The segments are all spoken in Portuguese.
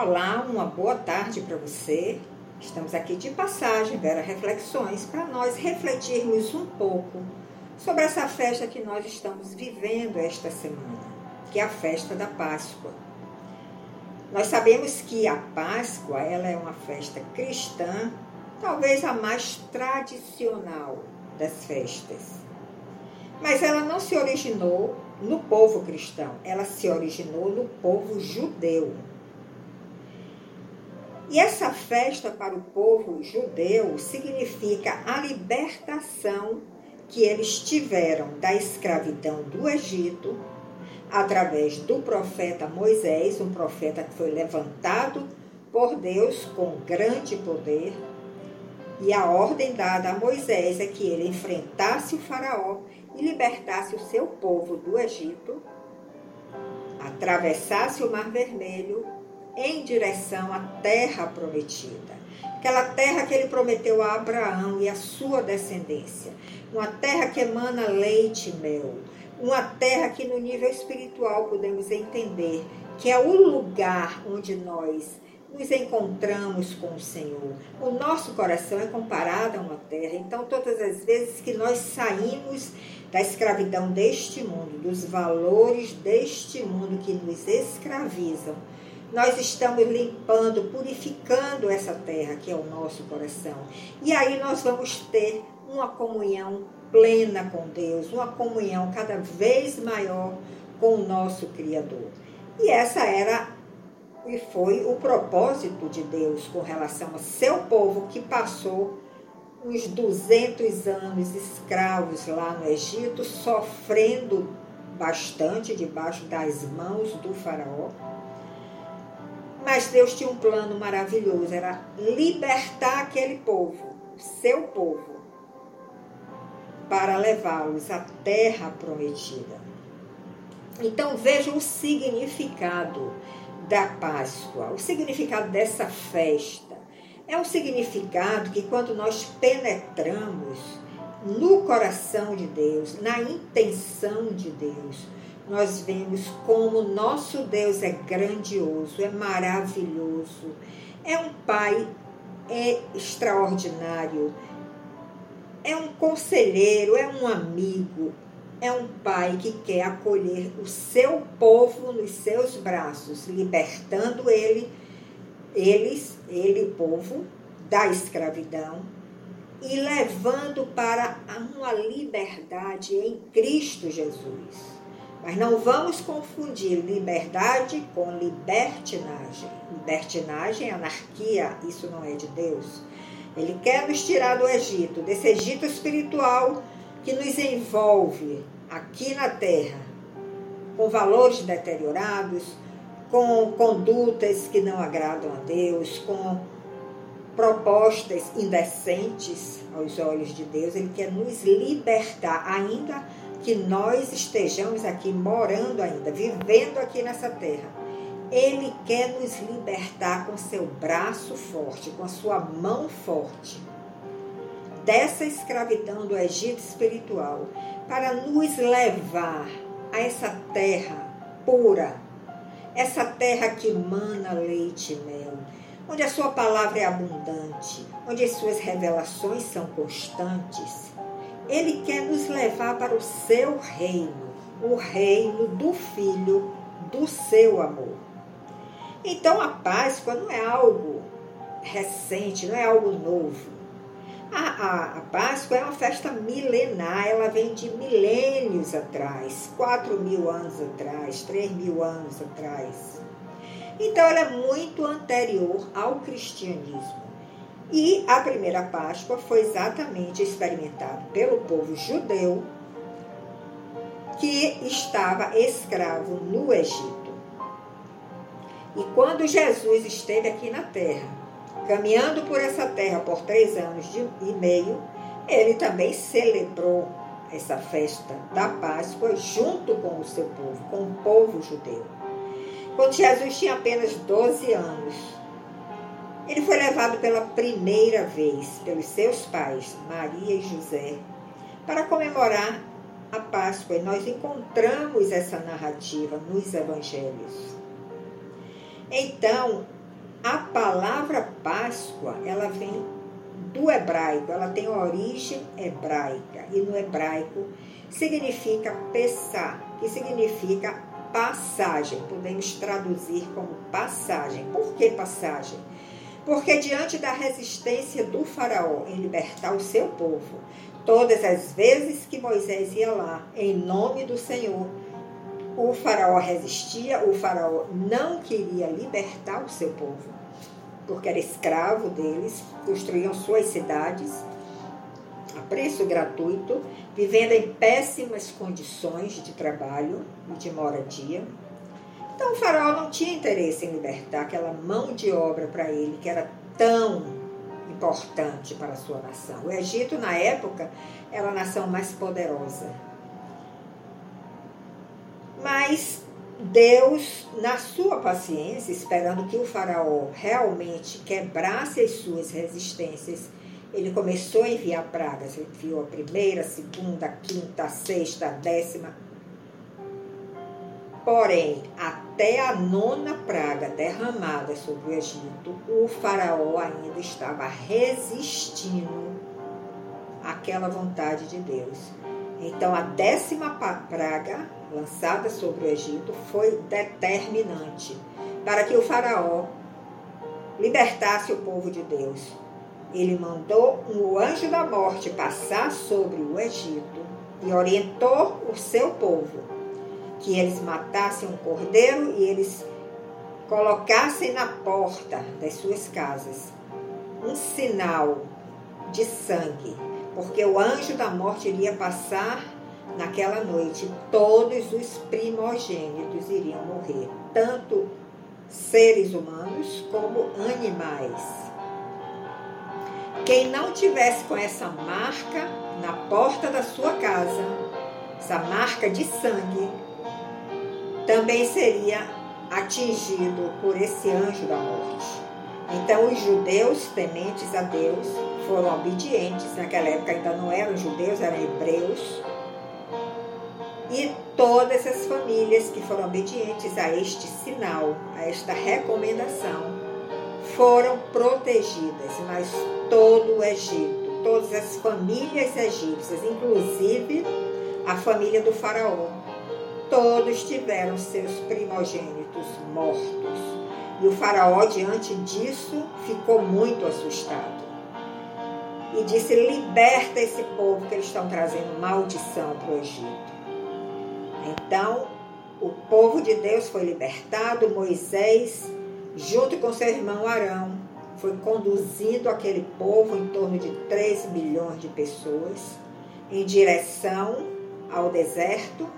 Olá, uma boa tarde para você. Estamos aqui de passagem, Vera Reflexões, para nós refletirmos um pouco sobre essa festa que nós estamos vivendo esta semana, que é a festa da Páscoa. Nós sabemos que a Páscoa ela é uma festa cristã, talvez a mais tradicional das festas. Mas ela não se originou no povo cristão, ela se originou no povo judeu. E essa festa para o povo judeu significa a libertação que eles tiveram da escravidão do Egito através do profeta Moisés, um profeta que foi levantado por Deus com grande poder. E a ordem dada a Moisés é que ele enfrentasse o Faraó e libertasse o seu povo do Egito, atravessasse o Mar Vermelho em direção à terra prometida. Aquela terra que ele prometeu a Abraão e a sua descendência. Uma terra que emana leite e mel. Uma terra que, no nível espiritual, podemos entender que é o lugar onde nós nos encontramos com o Senhor. O nosso coração é comparado a uma terra. Então, todas as vezes que nós saímos da escravidão deste mundo, dos valores deste mundo que nos escravizam, nós estamos limpando, purificando essa terra que é o nosso coração. E aí nós vamos ter uma comunhão plena com Deus, uma comunhão cada vez maior com o nosso Criador. E essa era e foi o propósito de Deus com relação ao seu povo que passou uns 200 anos escravos lá no Egito, sofrendo bastante debaixo das mãos do faraó mas Deus tinha um plano maravilhoso, era libertar aquele povo, seu povo, para levá-los à terra prometida. Então veja o significado da Páscoa, o significado dessa festa. É um significado que quando nós penetramos no coração de Deus, na intenção de Deus, nós vemos como nosso Deus é grandioso, é maravilhoso, é um Pai é extraordinário, é um conselheiro, é um amigo, é um pai que quer acolher o seu povo nos seus braços, libertando ele, eles, ele, o povo, da escravidão e levando para uma liberdade em Cristo Jesus. Mas não vamos confundir liberdade com libertinagem. Libertinagem, anarquia, isso não é de Deus. Ele quer nos tirar do Egito, desse Egito espiritual que nos envolve aqui na terra, com valores deteriorados, com condutas que não agradam a Deus, com propostas indecentes aos olhos de Deus. Ele quer nos libertar ainda que nós estejamos aqui morando ainda, vivendo aqui nessa terra. Ele quer nos libertar com seu braço forte, com a sua mão forte, dessa escravidão do Egito espiritual, para nos levar a essa terra pura, essa terra que mana leite e mel, onde a sua palavra é abundante, onde as suas revelações são constantes ele quer nos levar para o seu reino, o reino do Filho do seu amor. Então a Páscoa não é algo recente, não é algo novo. A, a, a, Páscoa é uma festa milenar, ela vem de milênios atrás, quatro mil anos atrás, três mil anos atrás. Então ela é muito anterior ao cristianismo. E a primeira Páscoa foi exatamente experimentada pelo povo judeu que estava escravo no Egito. E quando Jesus esteve aqui na terra, caminhando por essa terra por três anos e meio, ele também celebrou essa festa da Páscoa junto com o seu povo, com o povo judeu. Quando Jesus tinha apenas 12 anos, ele foi levado pela primeira vez pelos seus pais, Maria e José, para comemorar a Páscoa. E nós encontramos essa narrativa nos evangelhos. Então, a palavra Páscoa, ela vem do hebraico, ela tem origem hebraica. E no hebraico significa pensar, que significa passagem. Podemos traduzir como passagem. Por que passagem? Porque diante da resistência do faraó em libertar o seu povo, todas as vezes que Moisés ia lá em nome do Senhor, o faraó resistia, o faraó não queria libertar o seu povo, porque era escravo deles, construíam suas cidades a preço gratuito, vivendo em péssimas condições de trabalho e de moradia. Então o faraó não tinha interesse em libertar aquela mão de obra para ele, que era tão importante para a sua nação. O Egito, na época, era a nação mais poderosa. Mas Deus, na sua paciência, esperando que o faraó realmente quebrasse as suas resistências, ele começou a enviar pragas. Ele enviou a primeira, a segunda, a quinta, a sexta, a décima. Porém, até a nona praga derramada sobre o Egito, o faraó ainda estava resistindo àquela vontade de Deus. Então, a décima praga lançada sobre o Egito foi determinante para que o faraó libertasse o povo de Deus ele mandou um anjo da morte passar sobre o Egito e orientou o seu povo que eles matassem um cordeiro e eles colocassem na porta das suas casas um sinal de sangue, porque o anjo da morte iria passar naquela noite, todos os primogênitos iriam morrer, tanto seres humanos como animais. Quem não tivesse com essa marca na porta da sua casa, essa marca de sangue, também seria atingido por esse anjo da morte. Então, os judeus tementes a Deus foram obedientes, naquela época ainda não eram judeus, eram hebreus. E todas as famílias que foram obedientes a este sinal, a esta recomendação, foram protegidas, mas todo o Egito, todas as famílias egípcias, inclusive a família do faraó, todos tiveram seus primogênitos mortos. E o faraó, diante disso, ficou muito assustado. E disse: Liberta esse povo que eles estão trazendo maldição para o Egito. Então, o povo de Deus foi libertado, Moisés junto com seu irmão Arão, foi conduzindo aquele povo, em torno de 3 milhões de pessoas, em direção ao deserto.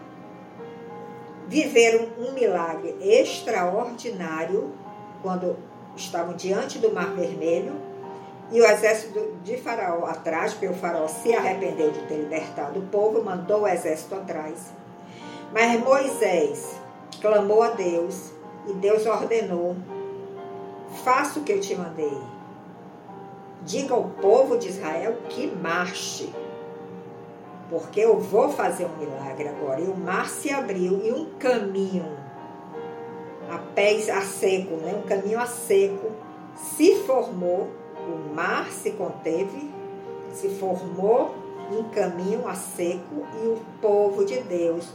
Viveram um milagre extraordinário quando estavam diante do Mar Vermelho e o exército de Faraó atrás, porque o Faraó se arrependeu de ter libertado o povo, mandou o exército atrás. Mas Moisés clamou a Deus e Deus ordenou faça o que eu te mandei. Diga ao povo de Israel que marche, porque eu vou fazer um milagre agora. E o mar se abriu e um caminho a pés a seco, né? um caminho a seco, se formou, o mar se conteve, se formou um caminho a seco e o povo de Deus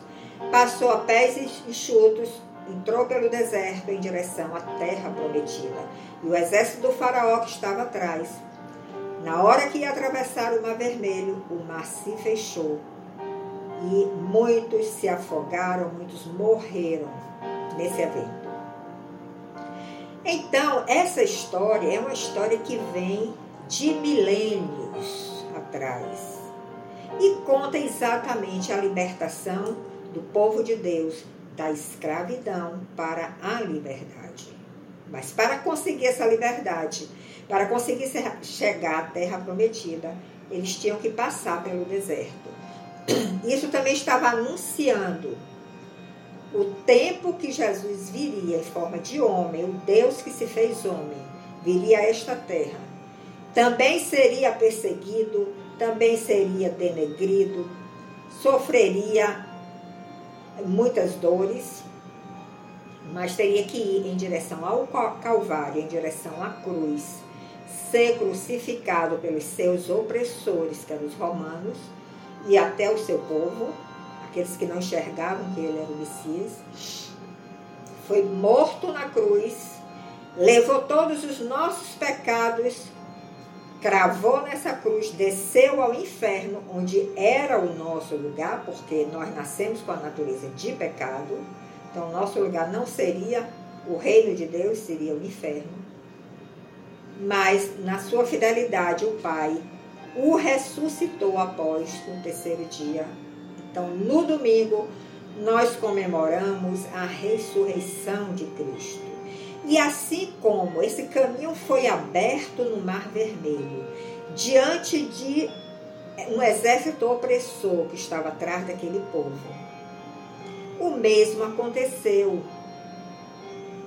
passou a pés enxutos entrou pelo deserto em direção à terra prometida. E o exército do faraó que estava atrás, na hora que ia atravessar o mar vermelho, o mar se fechou. E muitos se afogaram, muitos morreram nesse evento. Então, essa história é uma história que vem de milênios atrás e conta exatamente a libertação do povo de Deus da escravidão para a liberdade. Mas para conseguir essa liberdade, para conseguir chegar à terra prometida, eles tinham que passar pelo deserto. Isso também estava anunciando o tempo que Jesus viria em forma de homem, o Deus que se fez homem, viria a esta terra. Também seria perseguido, também seria denegrido, sofreria muitas dores, mas teria que ir em direção ao Calvário, em direção à cruz, ser crucificado pelos seus opressores, que eram os romanos, e até o seu povo, aqueles que não enxergavam que ele era o Messias. Foi morto na cruz, levou todos os nossos pecados, cravou nessa cruz, desceu ao inferno, onde era o nosso lugar, porque nós nascemos com a natureza de pecado então, nosso lugar não seria o reino de Deus, seria o inferno. Mas, na sua fidelidade, o Pai o ressuscitou após o terceiro dia. Então, no domingo, nós comemoramos a ressurreição de Cristo. E assim como esse caminho foi aberto no Mar Vermelho, diante de um exército opressor que estava atrás daquele povo, o mesmo aconteceu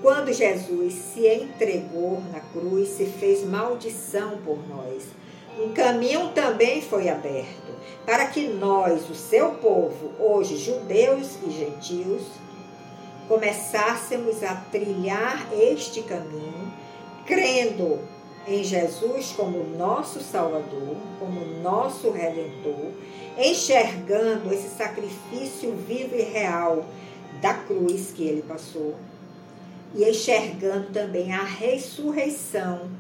quando Jesus se entregou na cruz, se fez maldição por nós. Um caminho também foi aberto para que nós, o seu povo, hoje judeus e gentios, começássemos a trilhar este caminho, crendo em Jesus como nosso Salvador, como nosso Redentor, enxergando esse sacrifício vivo e real da cruz que ele passou, e enxergando também a ressurreição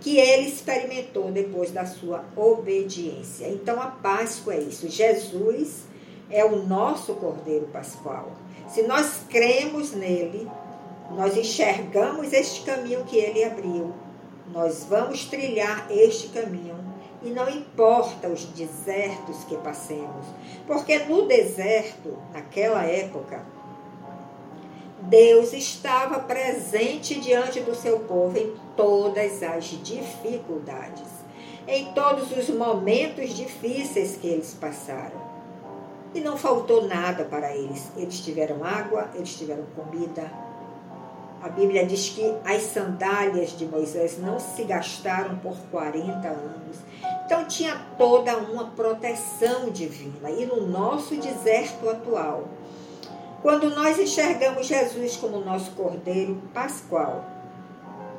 que ele experimentou depois da sua obediência. Então a Páscoa é isso. Jesus é o nosso Cordeiro Pascual. Se nós cremos nele, nós enxergamos este caminho que ele abriu nós vamos trilhar este caminho e não importa os desertos que passemos, porque no deserto, naquela época, Deus estava presente diante do seu povo em todas as dificuldades, em todos os momentos difíceis que eles passaram. E não faltou nada para eles. Eles tiveram água, eles tiveram comida, a Bíblia diz que as sandálias de Moisés não se gastaram por 40 anos. Então tinha toda uma proteção divina. E no nosso deserto atual, quando nós enxergamos Jesus como nosso Cordeiro Pascual,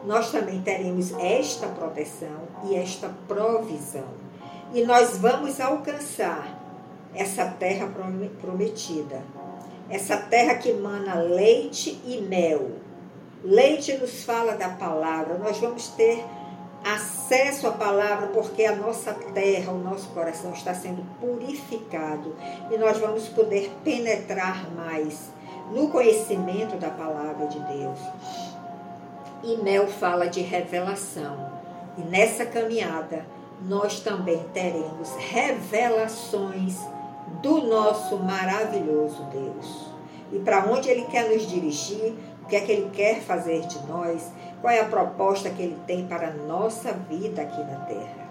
nós também teremos esta proteção e esta provisão. E nós vamos alcançar essa terra prometida. Essa terra que mana leite e mel Leite nos fala da palavra, nós vamos ter acesso à palavra porque a nossa terra, o nosso coração está sendo purificado e nós vamos poder penetrar mais no conhecimento da palavra de Deus. E Mel fala de revelação. E nessa caminhada nós também teremos revelações do nosso maravilhoso Deus. E para onde ele quer nos dirigir, o que é que Ele quer fazer de nós, qual é a proposta que Ele tem para a nossa vida aqui na Terra.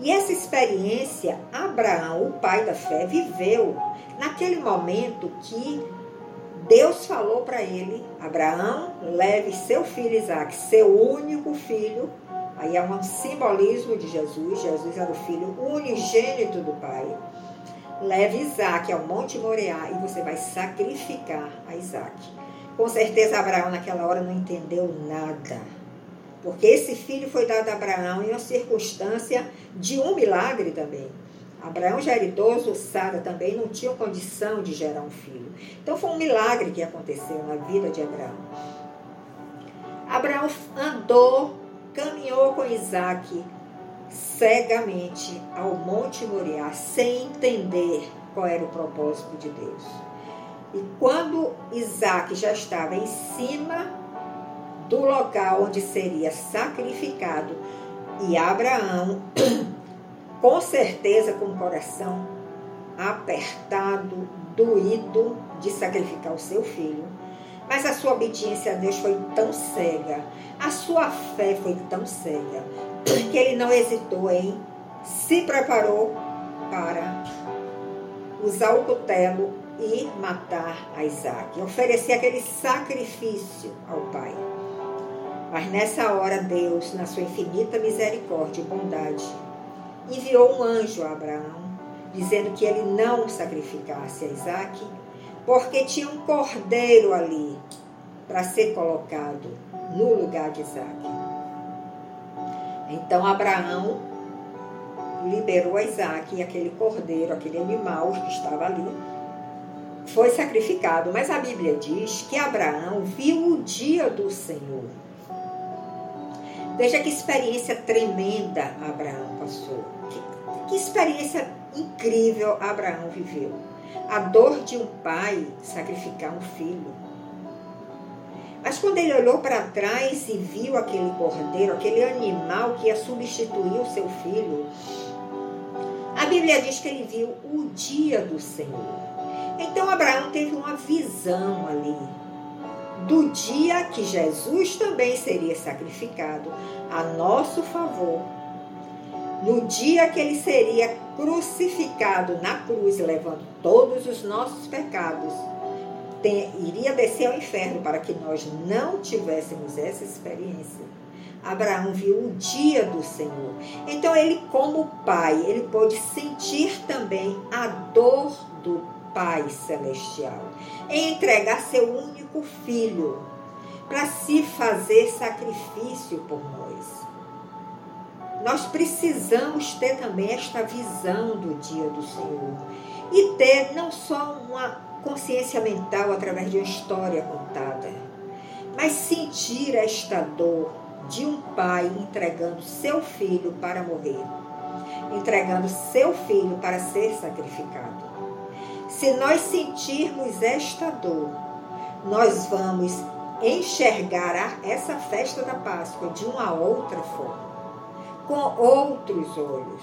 E essa experiência, Abraão, o pai da fé, viveu naquele momento que Deus falou para ele: Abraão, leve seu filho Isaac, seu único filho. Aí é um simbolismo de Jesus. Jesus era o filho unigênito do Pai. Leve Isaac ao Monte Moriá e você vai sacrificar a Isaac. Com certeza Abraão naquela hora não entendeu nada. Porque esse filho foi dado a Abraão em uma circunstância de um milagre também. Abraão já era idoso, Sara também não tinha condição de gerar um filho. Então foi um milagre que aconteceu na vida de Abraão. Abraão andou, caminhou com Isaac cegamente ao Monte Moriá, sem entender qual era o propósito de Deus. E quando Isaac já estava em cima do local onde seria sacrificado, e Abraão, com certeza com o coração apertado, doído de sacrificar o seu filho, mas a sua obediência a Deus foi tão cega, a sua fé foi tão cega, que ele não hesitou em se preparou para usar o cutelo e matar a Isaac, oferecer aquele sacrifício ao pai. Mas nessa hora, Deus, na sua infinita misericórdia e bondade, enviou um anjo a Abraão, dizendo que ele não sacrificasse a Isaac, porque tinha um cordeiro ali para ser colocado no lugar de Isaac. Então Abraão liberou Isaac e aquele cordeiro, aquele animal que estava ali, foi sacrificado. Mas a Bíblia diz que Abraão viu o dia do Senhor. Veja que experiência tremenda Abraão passou. Que, que experiência incrível Abraão viveu. A dor de um pai sacrificar um filho. Mas quando ele olhou para trás e viu aquele cordeiro, aquele animal que ia substituir o seu filho, a Bíblia diz que ele viu o dia do Senhor. Então Abraão teve uma visão ali do dia que Jesus também seria sacrificado a nosso favor. No dia que ele seria crucificado na cruz, levando todos os nossos pecados, tem, iria descer ao inferno para que nós não tivéssemos essa experiência. Abraão viu o dia do Senhor. Então ele, como pai, ele pôde sentir também a dor do Pai celestial em entregar seu único filho para se fazer sacrifício por nós. Nós precisamos ter também esta visão do dia do Senhor e ter não só uma consciência mental através de uma história contada, mas sentir esta dor de um pai entregando seu filho para morrer, entregando seu filho para ser sacrificado. Se nós sentirmos esta dor, nós vamos enxergar essa festa da Páscoa de uma outra forma, com outros olhos.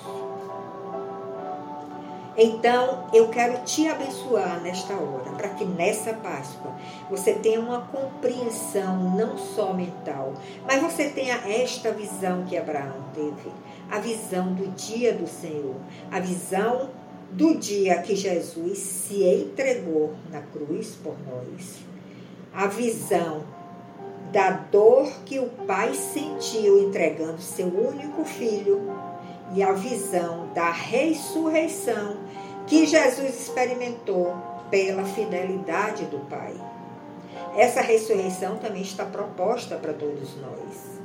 Então, eu quero te abençoar nesta hora, para que nessa Páscoa você tenha uma compreensão não só mental, mas você tenha esta visão que Abraão teve, a visão do dia do Senhor, a visão do dia que Jesus se entregou na cruz por nós. A visão da dor que o Pai sentiu entregando seu único filho e a visão da ressurreição que Jesus experimentou pela fidelidade do Pai. Essa ressurreição também está proposta para todos nós.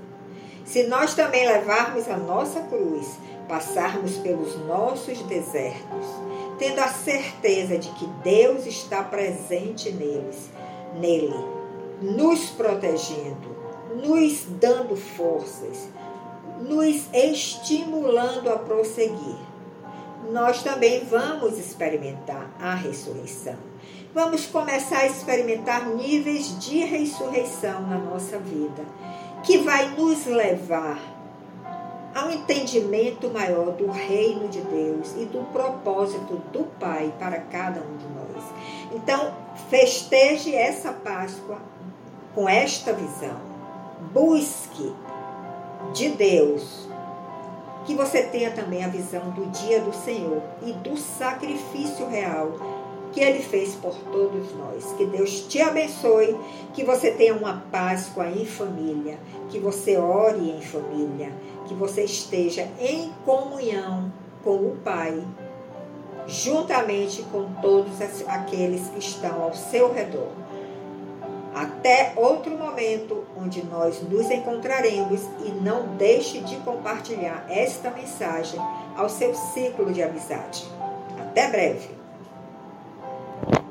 Se nós também levarmos a nossa cruz, passarmos pelos nossos desertos, tendo a certeza de que Deus está presente neles, nele, nos protegendo, nos dando forças, nos estimulando a prosseguir. Nós também vamos experimentar a ressurreição. Vamos começar a experimentar níveis de ressurreição na nossa vida, que vai nos levar a um entendimento maior do reino de Deus e do propósito do Pai para cada um de nós. Então, festeje essa Páscoa com esta visão. Busque de Deus que você tenha também a visão do dia do Senhor e do sacrifício real que ele fez por todos nós. Que Deus te abençoe, que você tenha uma Páscoa em família, que você ore em família, que você esteja em comunhão com o Pai, juntamente com todos aqueles que estão ao seu redor. Até outro momento onde nós nos encontraremos e não deixe de compartilhar esta mensagem ao seu ciclo de amizade. Até breve!